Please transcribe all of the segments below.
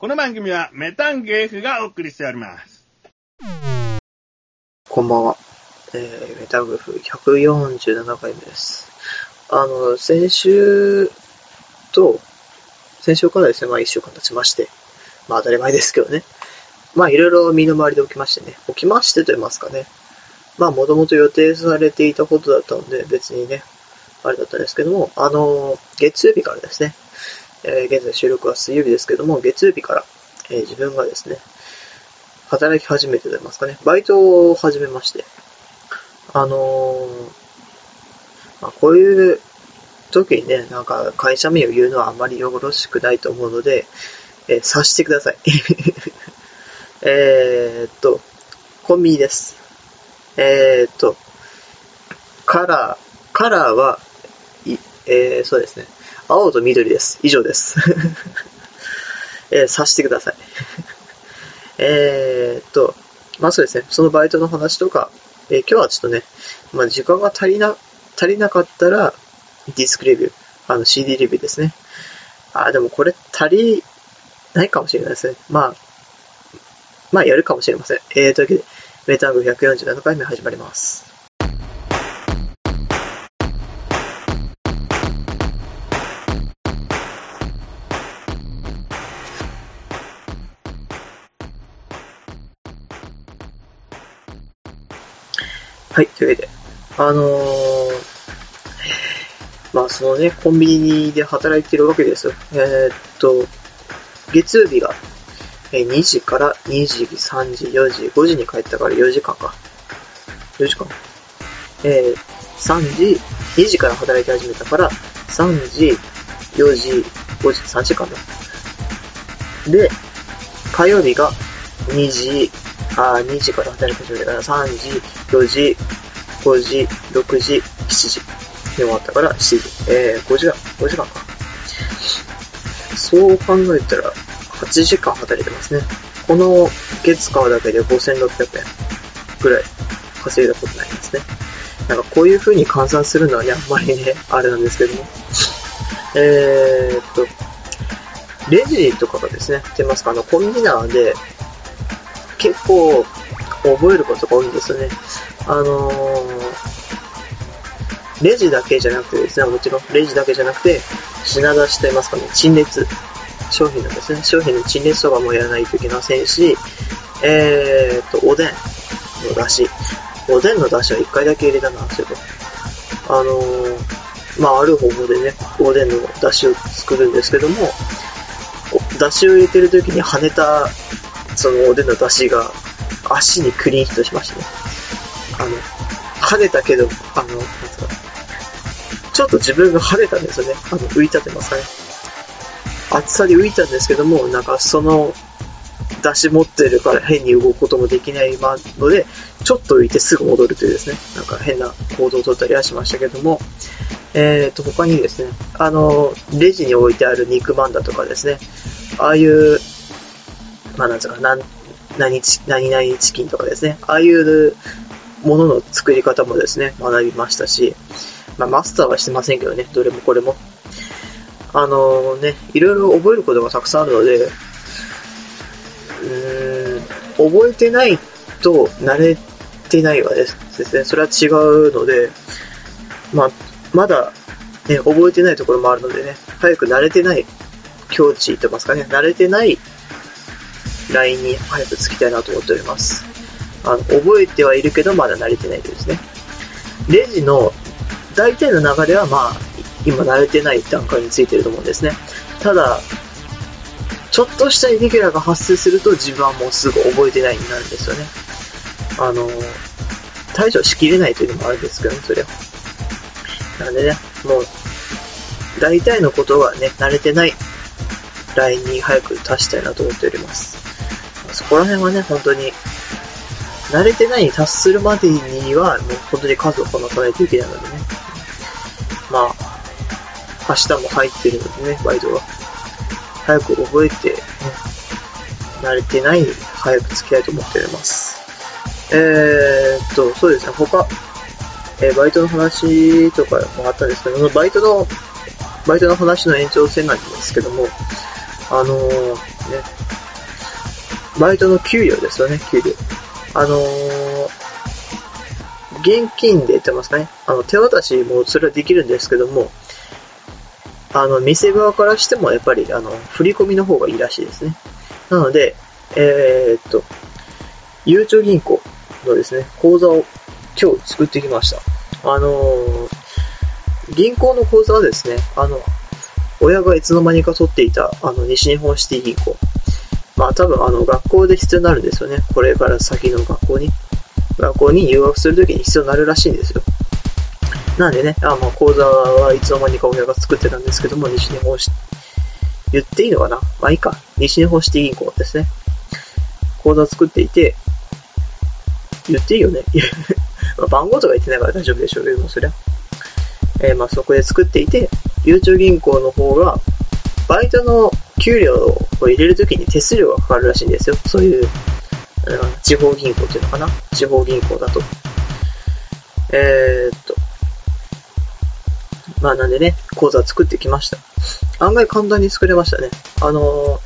この番組はメタンゲーフがお送りしております。こんばんは。えー、メタグフ147回目です。あの、先週と、先週からですね、まあ一週間経ちまして、まあ当たり前ですけどね。まあいろいろ身の回りで起きましてね、起きましてと言いますかね。まあもともと予定されていたことだったので、別にね、あれだったんですけども、あの、月曜日からですね、えー現在収録は水曜日ですけども、月曜日から、えー自分がですね、働き始めてと言いますかね、バイトを始めまして、あのーまあ、こういう時にね、なんか会社名を言うのはあまりよろしくないと思うので、えー察してください。えーっと、コンビニです。えーっと、カラー、カラーは、いえー、そうですね。青と緑です。以上です。えー、察してください。えっと、まあそうですね。そのバイトの話とか、えー今日はちょっとね、まあ時間が足りな、足りなかったら、ディスクレビュー、あの CD レビューですね。あ、でもこれ足りないかもしれないですね。まあ、まあやるかもしれません。えー、というわけで、メタング147回目始まります。はい、というわけで、あのー、まあそのね、コンビニで働いてるわけですよ。えーっと、月曜日がえー2時から2時、3時、4時、5時に帰ったから4時間か。4時間えー、3時、2時から働き始めたから、3時、4時、5時、3時間だ。で、火曜日が2時、あー2時から働き始めたから、3時、4時、5時、6時、7時。で終わったから7時。えー、5時間、5時間か。そう考えたら、8時間働いてますね。この月火だけで5600円ぐらい稼いだことになりますね。なんかこういう風に換算するのはね、あんまりね、あれなんですけども。えーっと、レジとかがですね、って言いますか、あの、コンビナーで結構覚えることが多いんですよね。あのー、レジだけじゃなくてですね、もちろん、レジだけじゃなくて、品出しと言いますかね、陳列。商品のですね、商品の陳列とかもやらないといけませんし、えーと、おでんの出汁。おでんの出汁は1回だけ入れたな、そういえば。あのー、まあ、ある方法でね、おでんの出汁を作るんですけども、出汁を入れてる時に跳ねた、そのおでんの出汁が足にクリーンヒットしましたね。あの、跳ねたけど、あの、なんですか、ちょっと自分が跳ねたんですよね。あの、浮いたってますかね。厚さで浮いたんですけども、なんかその、出し持ってるから変に動くこともできないので、ちょっと浮いてすぐ戻るというですね、なんか変な行動を取ったりはしましたけども、えーと、他にですね、あの、レジに置いてある肉まんだとかですね、ああいう、まあなんつうか、なん、何、何々チキンとかですね、ああいうものの作り方もですね、学びましたし、まあマスターはしてませんけどね、どれもこれも。あのね、いろいろ覚えることがたくさんあるので、うーん、覚えてないと慣れてないはですですね、それは違うので、まあ、まだ、ね、覚えてないところもあるのでね、早く慣れてない境地と言いますかね、慣れてないラインに早くつきたいなと思っております。あの、覚えてはいるけど、まだ慣れてないですね。レジの大体の流れはまあ、今慣れてない段階についてると思うんですね。ただ、ちょっとしたイレギュラーが発生すると自分はもうすぐ覚えてないになるんですよね。あの、対処しきれないというのもあるんですけどね、それは。なんでね、もう、大体のことがね、慣れてないラインに早く達したいなと思っております。そこら辺はね、本当に、慣れてないに達するまでには、もう本当に数をこなさないといけないのでね。まあ、明日も入ってるのでね、バイトが。早く覚えて、ね、慣れてないに早く付き合いと思っております。えーっと、そうですね、他、えーバイトの話とかもあったんですけど、バイトの、バイトの話の延長線なんですけども、あのーね。バイトの給料ですよね、給料。あのー、現金で言ってますかね。あの、手渡しもそれはできるんですけども、あの、店側からしてもやっぱり、あの、振り込みの方がいいらしいですね。なので、えー、っと、ゆうちょ銀行のですね、口座を今日作ってきました。あのー、銀行の口座はですね、あの、親がいつの間にか取っていた、あの、西日本シティ銀行。まあ多分あの、学校で必要になるんですよね。これから先の学校に。学校に入学するときに必要になるらしいんですよ。なんでね、あまあ、講座はいつの間にか親が作ってたんですけども、西日本市、言っていいのかな？まあいいか。西日本シティ銀行ですね。講座作っていて、言っていいよね。まあ番号とか言ってないから大丈夫でしょうけども、そりゃ。えー、まあそこで作っていて、ゆうちょ銀行の方が、バイトの給料を入れるときに手数料がかかるらしいんですよ。そういう、地方銀行っていうのかな？地方銀行だと。えー、っと。まあなんでね、口座作ってきました。案外簡単に作れましたね。あのー、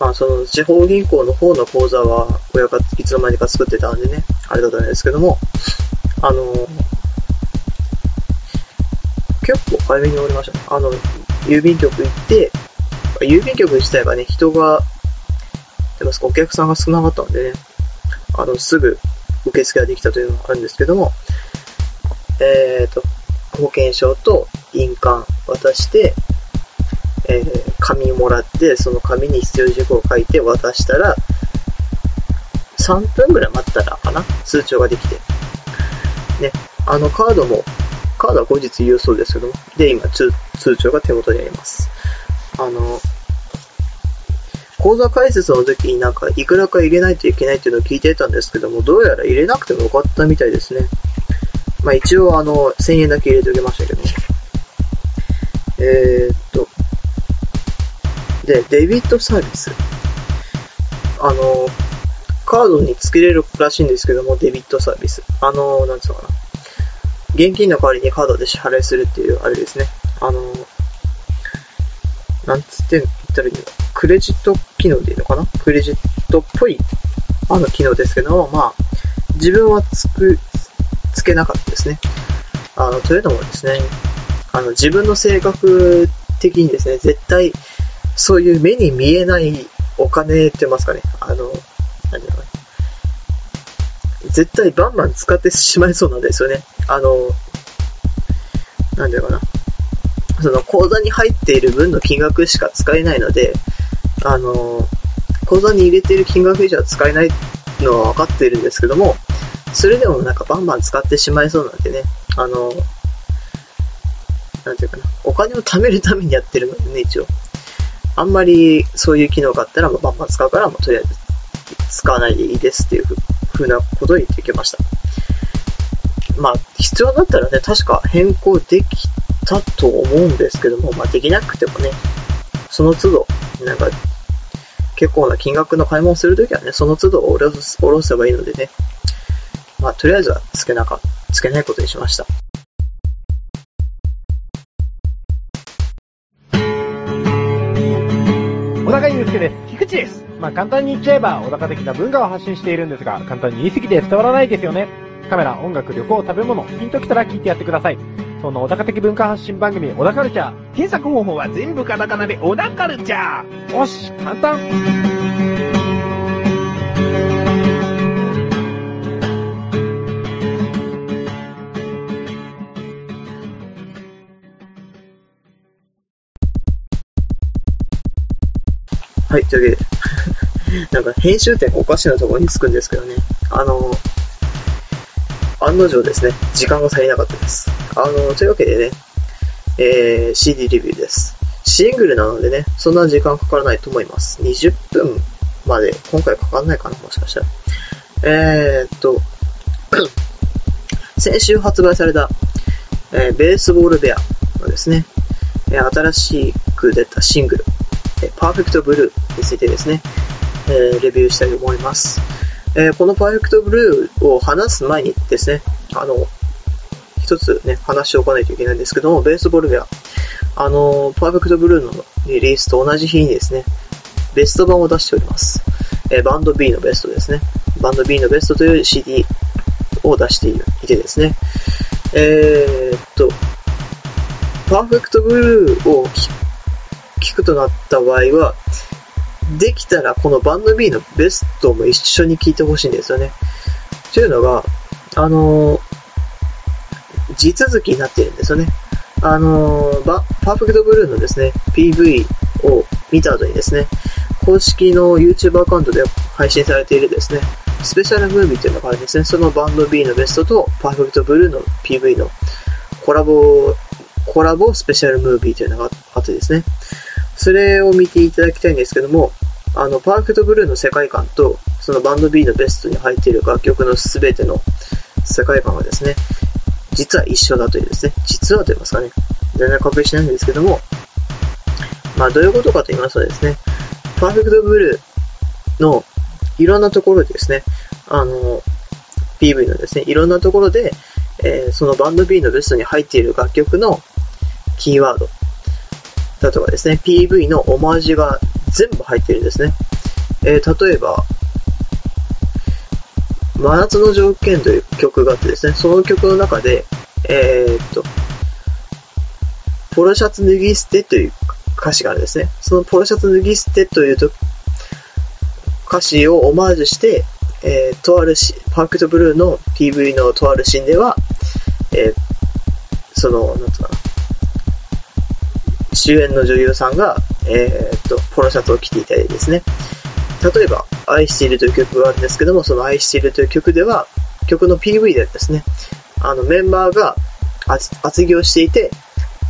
まあその地方銀行の方の口座は親がいつの間にか作ってたんでね、あれだったんですけども、あのー、結構早めに終わりました。あの、郵便局行って、郵便局自体がね、人が、でもお客さんが少なかったんでね、あの、すぐ受付ができたというのがあるんですけども、えっ、ー、と、保険証と印鑑渡して、えー、紙もらって、その紙に必要事項を書いて渡したら、3分ぐらい待ったらかな通帳ができて。ね、あのカードも、カードは後日郵送ですけど、で、今通、通帳が手元にあります。あの、口座開設の時になんかいくらか入れないといけないっていうのを聞いてたんですけども、どうやら入れなくてもよかったみたいですね。まあ一応あの、1000円だけ入れておきましたけど。えー、っと。で、デビットサービス。あの、カードに付けれるらしいんですけども、デビットサービス。あの、なんつうのかな。現金の代わりにカードで支払いするっていう、あれですね。あの、なんつって言ったらいいの？クレジット機能でいいのかな？クレジットっぽい、あの機能ですけども、まあ、自分はつく、つけなかったですね。あの、というのもですね、あの、自分の性格的にですね、絶対、そういう目に見えないお金って言いますかね、あの、何だろ絶対バンバン使ってしまいそうなんですよね。あの、なんだろうな。その口座に入っている分の金額しか使えないので、あの、口座に入れている金額以上は使えないのは分かっているんですけども、それでもなんかバンバン使ってしまいそうなんでね、あの、なんていうかな、お金を貯めるためにやってるのでね、一応。あんまりそういう機能があったら、バンバン使うから、もうとりあえず使わないでいいですっていうふうなことを言ってきました。まあ、必要だったらね、確か変更できたと思うんですけども、まあ、できなくてもね、その都度、なんか、結構な金額の買い物するときはね、その都度おろす、おろせばいいのでね、まあ、とりあえずはつけなか、つけないことにしました。小高祐介です。菊池です。まあ、簡単に言っちゃえば、小高的な文化を発信しているんですが、簡単に言い過ぎて伝わらないですよね。カメラ、音楽、旅行、食べ物、ピンときたら聞いてやってください。その小高的文化発信番組、小高カルチャー。検索方法は全部カタカナで小高カルチャー。よし、簡単。はい、というわけで、なんか編集点おかしなところにつくんですけどね。あの、案の定ですね、時間が足りなかったです。あの、というわけでね、えー、CD レビューです。シングルなのでね、そんな時間かからないと思います。20分まで、今回かかんないかな、もしかしたら。えー、っと、先週発売された、えー、ベースボールベアのですね、え新しく出たシングル、パーフェクトブルーについてですね、えー、レビューしたいと思います。えー、このパーフェクトブルーを話す前にですね、あの、一つね、話しておかないといけないんですけども、ベースボールウェア、あの、パーフェクトブルーのリリースと同じ日にですね、ベスト版を出しております。えーバンド B のベストですね。バンド B のベストという CD を出しているいてですね。えーっと、パーフェクトブルーを聞くとなった場合は、できたらこのバンド B のベストも一緒に聞いてほしいんですよね。というのが、あのー地続きになっているんですよね。あのーバパーフェクトブルーのですね、PV を見た後にですね、公式の YouTube アカウントで配信されているですね、スペシャルムービーというのがあるんですね。そのバンド B のベストとパーフェクトブルーの PV のコラボ、コラボスペシャルムービーというのがあってですね、それを見ていただきたいんですけども、あの、パーフェクトブルーの世界観と、そのバンド B のベストに入っている楽曲のすべての世界観がですね、実は一緒だというですね、実はと言いますかね、全然確認しないんですけども、まあどういうことかと言いますとですね、パーフェクトブルーのいろんなところでですね、あの、PV のですね、いろんなところで、えーそのバンド B のベストに入っている楽曲のキーワードだとかですね、PV のオマージュが全部入ってるんですね。えー例えば、真夏の条件という曲があってですね、その曲の中で、えーっと、ポロシャツ脱ぎ捨てという歌詞があるんですね。そのポロシャツ脱ぎ捨てというと歌詞をオマージュして、えーとあるし、パークトブルーの PV のとあるシーンでは、えーその、なんつうかな、主演の女優さんが、えーっと、ポロシャツを着ていたりですね。例えば、愛しているという曲があるんですけども、その愛しているという曲では、曲の PV でですね、あの、メンバーが厚着をしていて、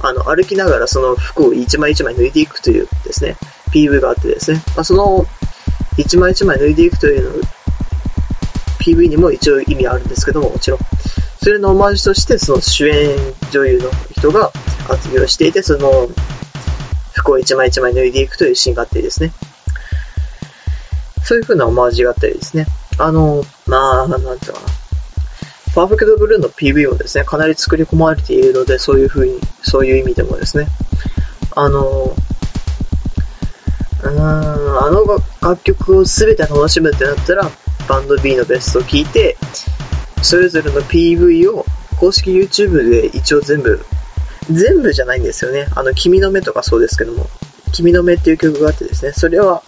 あの、歩きながらその服を一枚一枚脱いでいくというですね、PV があってですね、まあ、その、一枚一枚脱いでいくというの、PV にも一応意味あるんですけども、もちろん。それのオマージュとして、その主演女優の人が厚着をしていて、その服を一枚一枚脱いでいくというシーンがあってですね。そういう風なオマージュがあったりですね。あの、まあ、なんていうかな。パーフェクトブルーの PV もですね、かなり作り込まれているので、そういう風に、そういう意味でもですね、あの、うーん、あの楽曲を全て楽しむってなったら、バンド B のベストを聴いて、それぞれの PV を公式 YouTube で一応全部、全部じゃないんですよね。あの、君の目とかそうですけども、君の目っていう曲があってですね、それは、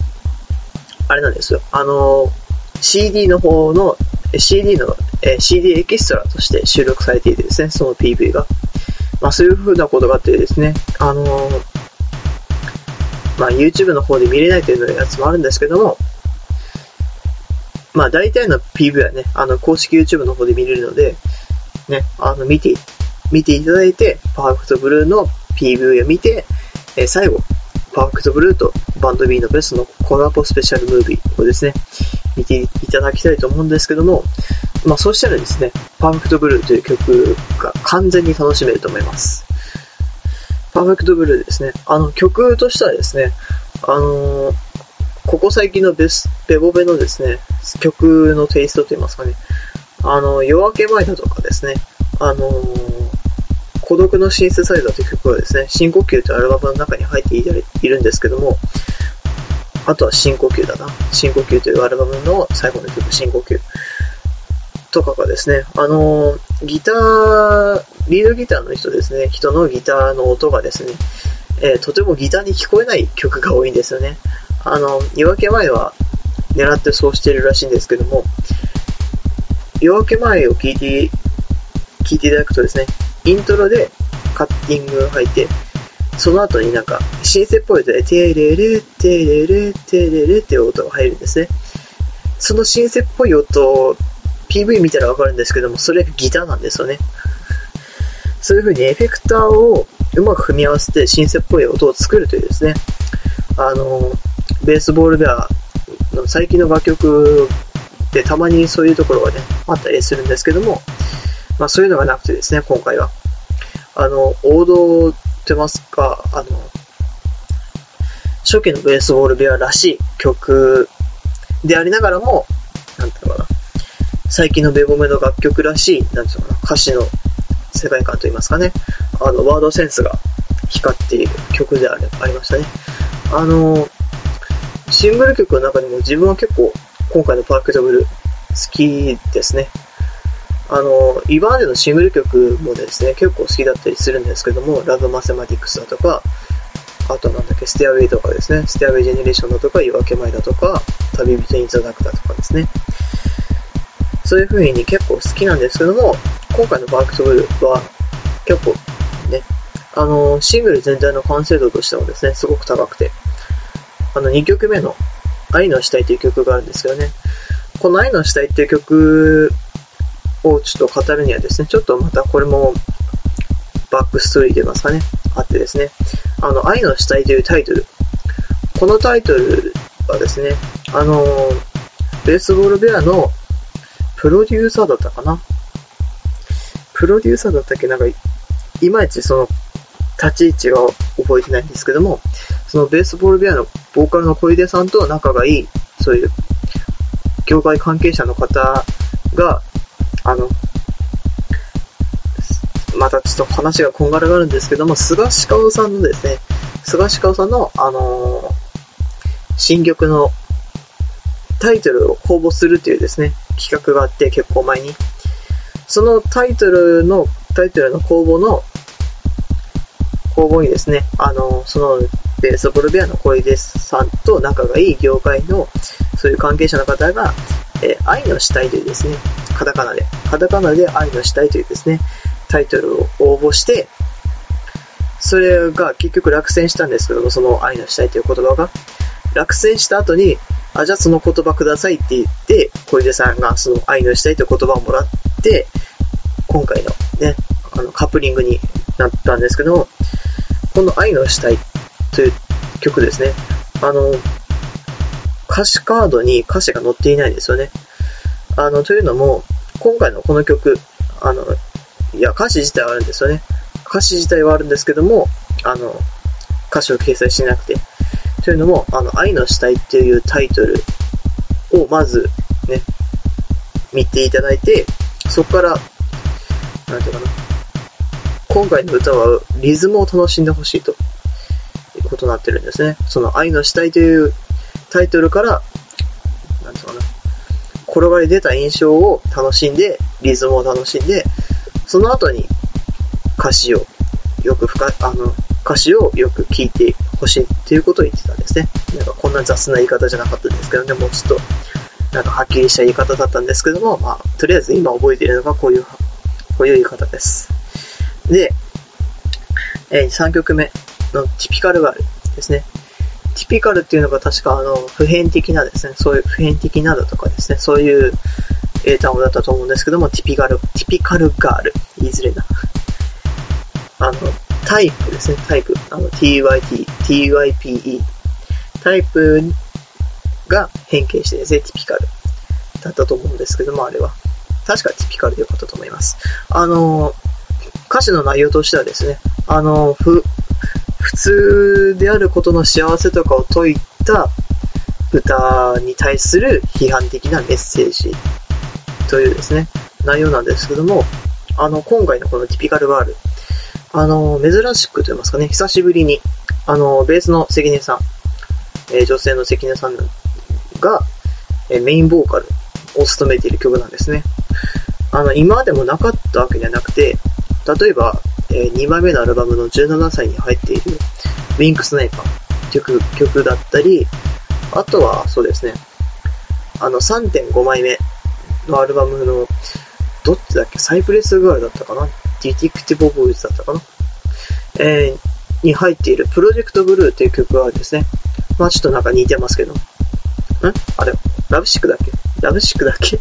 あれなんですよ。あの、CD の方の、CD の、え CD エキストラとして収録されていてですね、その PV が。まあそういう風なことがあってですね、あのまあ YouTube の方で見れないというやつもあるんですけども、まあ大体の PV はね、あの公式 YouTube の方で見れるので、ね、あの見て、見ていただいて、パーフェクトブルーの PV を見て、えー最後、パーフェクトブルーとバンド B のベストのコラボスペシャルムービーをですね、見ていただきたいと思うんですけども、まあそうしたらですね、パーフェクトブルーという曲が完全に楽しめると思います。パーフェクトブルーですね。あの曲としてはですね、あのーここ最近のベス、ベボベのですね、曲のテイストといいますかね、あの、夜明け前だとかですね、あの孤独のシンセサイザーという曲がですね、深呼吸というアルバムの中に入っていたりいるんですけども、あとは深呼吸だな。深呼吸というアルバムの最後の曲、深呼吸。とかがですね、あのギター、リードギターの人ですね、人のギターの音がですね、えーとてもギターに聞こえない曲が多いんですよね。あの、夜明け前は狙ってそうしてるらしいんですけども、夜明け前を聞いて、聞いていただくとですね、イントロでカッティングが入って、その後になんか、シンセっぽい音で、テレレ、テレレ、テレレっていう音が入るんですね。そのシンセっぽい音、PV 見たらわかるんですけども、それがギターなんですよね。そういう風にエフェクターをうまく組み合わせてシンセっぽい音を作るというですね、あの、ベースボールでは、最近の楽曲でたまにそういうところがね、あったりするんですけども、まあそういうのがなくてですね、今回は。あの、王道ってますか、あの、初期のベースボールベアらしい曲でありながらも、なんていうのかな、最近のベボメの楽曲らしい、なんていうのかな、歌詞の世界観といいますかね、あの、ワードセンスが光っている曲であありましたね。あの、シングル曲の中でも自分は結構今回の Perfect Blue 好きですね。あの、今までのシングル曲もですね、結構好きだったりするんですけども、 Love Mathematics だとか、あとなんだっけ、 Stairway とかですね、 Stairway Generation だとか、夜明け前だとか、旅人 in the dark だとかですね。そういう風に結構好きなんですけども、今回のバークトブルは結構ね、あの、シングル全体の完成度としてもですね、すごく高くて、あの、2曲目の愛の死体という曲があるんですけどね、この愛の死体っていう曲をちょっと語るにはですね、ちょっとまたこれもバックストーリーと言いますかね、あってですね、あの、愛の死体というタイトル。このタイトルはですね、あの、ベースボールベアのプロデューサーだったかな。プロデューサーだったっけ？なんか、いまいちその、立ち位置が覚えてないんですけども、そのベースボールベアのボーカルの小出さんと仲がいい、そういう、業界関係者の方が、あの、またちょっと話がこんがらがるんですけども、菅氏顔さんのですね、菅氏顔さんの、あのー、新曲のタイトルを公募するというですね、企画があって結構前に。そのタイトルの、タイトルの公募の、公募にですね、あの、その、ベースボールベアの小出さんと仲がいい業界の、そういう関係者の方が、えー、愛の死体というですね、カタカナで、カタカナで愛の死体というですね、タイトルを応募して、それが結局落選したんですけども、その愛の死体という言葉が。落選した後に、あ、じゃあその言葉くださいって言って、小出さんがその愛の死体という言葉をもらって、今回のね、あのカップリングになったんですけどこの愛の死体という曲ですね。あの、歌詞カードに歌詞が載っていないんですよね。あの、というのも、今回のこの曲、あの、いや、歌詞自体はあるんですよね。歌詞自体はあるんですけども、あの、歌詞を掲載しなくて。というのも、あの、愛の死体っていうタイトルをまずね、見ていただいて、そこから、なんていうかな、今回の歌はリズムを楽しんでほしいということになってるんですね。その愛の死体というタイトルから、なんていうかな、転がり出た印象を楽しんで、リズムを楽しんで、その後に歌詞をよく深あの、歌詞をよく聞いてほしいっていうことを言ってたんですね。なんかこんな雑な言い方じゃなかったんですけどね、もうちょっと、なんかはっきりした言い方だったんですけども、まあ、とりあえず今覚えているのがこういう、こういう言い方です。で、えー、3曲目のティピカルガールですね。ティピカルっていうのが確かあの、普遍的なですね、そういう普遍的なだとかですね、そういう英単語だったと思うんですけども、ティピカル、ティピカルガール。いづれな。あの、タイプですね、タイプ。あの、tyt、type。タイプが変形してですね、ティピカルだったと思うんですけども、あれは。確かティピカルでよかったと思います。あの、歌詞の内容としてはですね、あの、ふ、普通であることの幸せとかを説いた歌に対する批判的なメッセージというですね、内容なんですけども、あの、今回のこのティピカルガール、あの、珍しくと言いますかね、久しぶりに、あの、ベースの関根さん、えー、女性の関根さんが、えー、メインボーカルを務めている曲なんですね。あの、今でもなかったわけではなくて、例えば、えー、2枚目のアルバムの17歳に入っている、 Wink Sniper 曲、曲だったり、あとは、そうですね、あの、3.5枚目のアルバムの、どっちだっけ Cypress Girl だったかな Detective Boys だったかなえー、に入っている Project Blue っていう曲があるんですね。まあちょっとなんか似てますけど。ん？あれラブシックだっけ？ラブシックだっけ？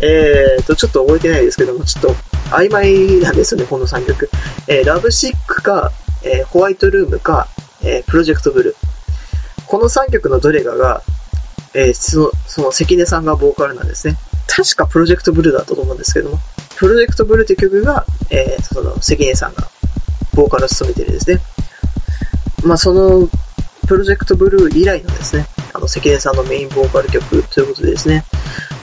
えーと、ちょっと覚えてないですけども、ちょっと曖昧なんですよね、この3曲。えー、ラブシックか、えー、ホワイトルームか、えー、プロジェクトブルー。この3曲のどれかが、えー、その、その関根さんがボーカルなんですね。確かプロジェクトブルーだったと思うんですけども、プロジェクトブルーという曲が、えー、その関根さんがボーカルを務めているですね。まあ、その、プロジェクトブルー以来のですね、あの、関根さんのメインボーカル曲ということでですね、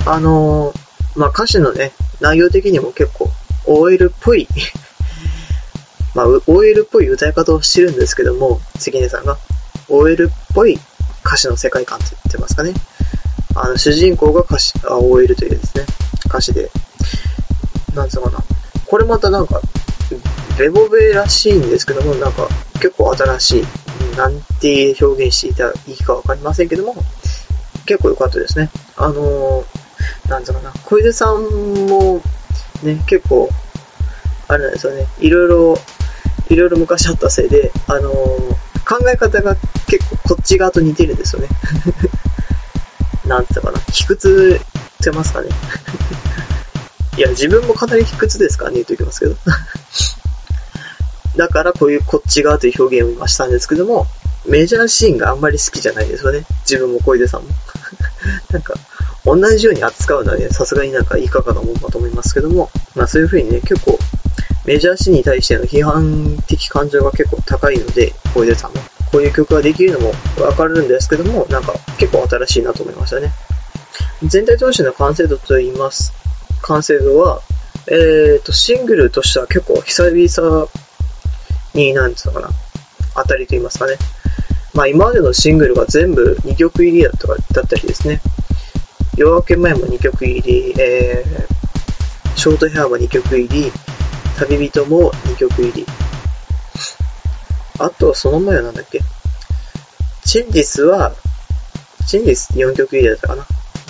あのー、まあ、歌詞のね、内容的にも結構 OL っぽい まあ、OL っぽい歌い方をしてるんですけども、関根さんが、OL っぽい歌詞の世界観って言ってますかね。あの、主人公が歌詞、あ OL というですね、歌詞で、なんつうのかな。これまたなんか、ベボベらしいんですけども、なんか、結構新しい、なんて表現していたらいいかわかりませんけども、結構良かったですね。あのー、なんつうかな、小出さんも、ね、結構、あれなんですよね、いろいろ、いろいろ昔あったせいで、あのー、考え方が結構こっち側と似てるんですよね。なんつうかな、卑屈ってますかね。いや、自分もかなり卑屈ですからね、言っときますけど。だからこういうこっち側という表現をしたんですけども、メジャーシーンがあんまり好きじゃないですよね。自分も小出さんも。なんか、同じように扱うのはね、さすがになんかいかがなもんだと思いますけども、まあそういう風にね、結構、メジャーシーンに対しての批判的感情が結構高いので、小出さんも。こういう曲ができるのもわかるんですけども、なんか結構新しいなと思いましたね。全体通しての完成度と言います。完成度は、えーと、シングルとしては結構久々に、なんつうのかな、当たりと言いますかね。まあ今までのシングルが全部2曲入りだっただったりですね。夜明け前も2曲入り、えー、ショートヘアも2曲入り、旅人も2曲入り。あとは、その前はなんだっけ？チンジスは、チンジス4曲入りだったかな。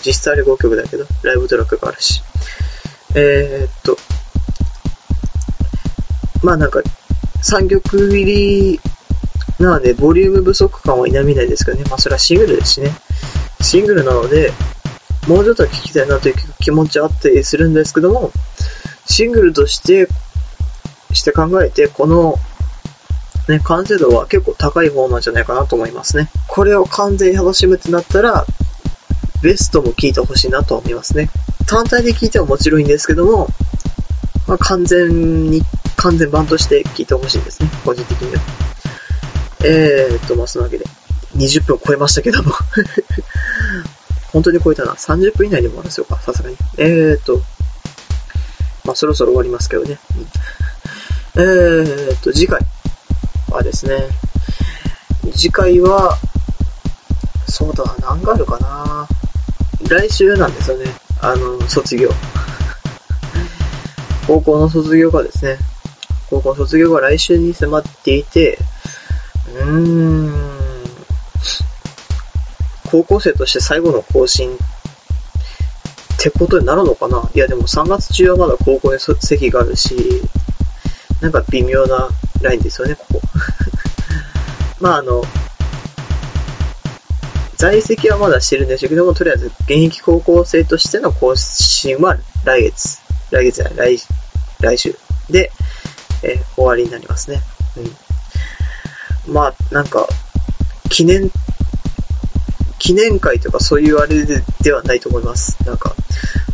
実質あれ5曲だけど、ライブトラックがあるし。えー、っと、まあなんか、3曲入りなので、ボリューム不足感は否めないですけどね。まあそれはシングルですしね。シングルなので、もうちょっと聴きたいなという気持ちあったりするんですけども、シングルとして、して考えて、この、ね、完成度は結構高い方なんじゃないかなと思いますね。これを完全に楽しむってなったら、ベストも聴いてほしいなと思いますね。単体で聴いてはもちろんいいんですけども、まあ、完全に、完全版として聴いてほしいですね。個人的には。えーっと、まあ、そのわけで、20分超えましたけども本当に超えたな。30分以内でも終わらせようか、さすがに。えーと、まあ、そろそろ終わりますけどね。えーと、次回はですね、次回は、そうだ、何があるかな来週なんですよね。あの、卒業。高校の卒業がですね、高校の卒業が来週に迫っていて、うーん、高校生として最後の更新ってことになるのかな？いやでも3月中はまだ高校に席があるし、なんか微妙なラインですよね、ここ。まああの、在籍はまだしてるんでしょうけども、とりあえず現役高校生としての更新は来月、来月じゃない、来、来週で、えー、終わりになりますね。うん。まあ、なんか、記念、記念会とかそういうあれでではないと思います。なんか、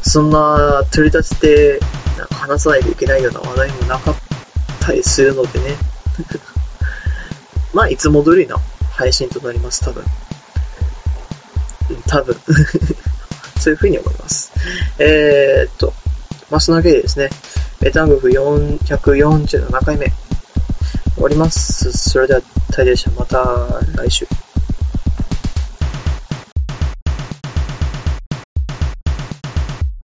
そんな取り立てて、なんか話さないといけないような話題もなかったりするのでね。まあ、いつも通りの配信となります、多分。多分 そういう風に思います。えー、っと、まあ、そのわけでですね、ベタングフ447回目、終わります。それでは、大でした。また来週。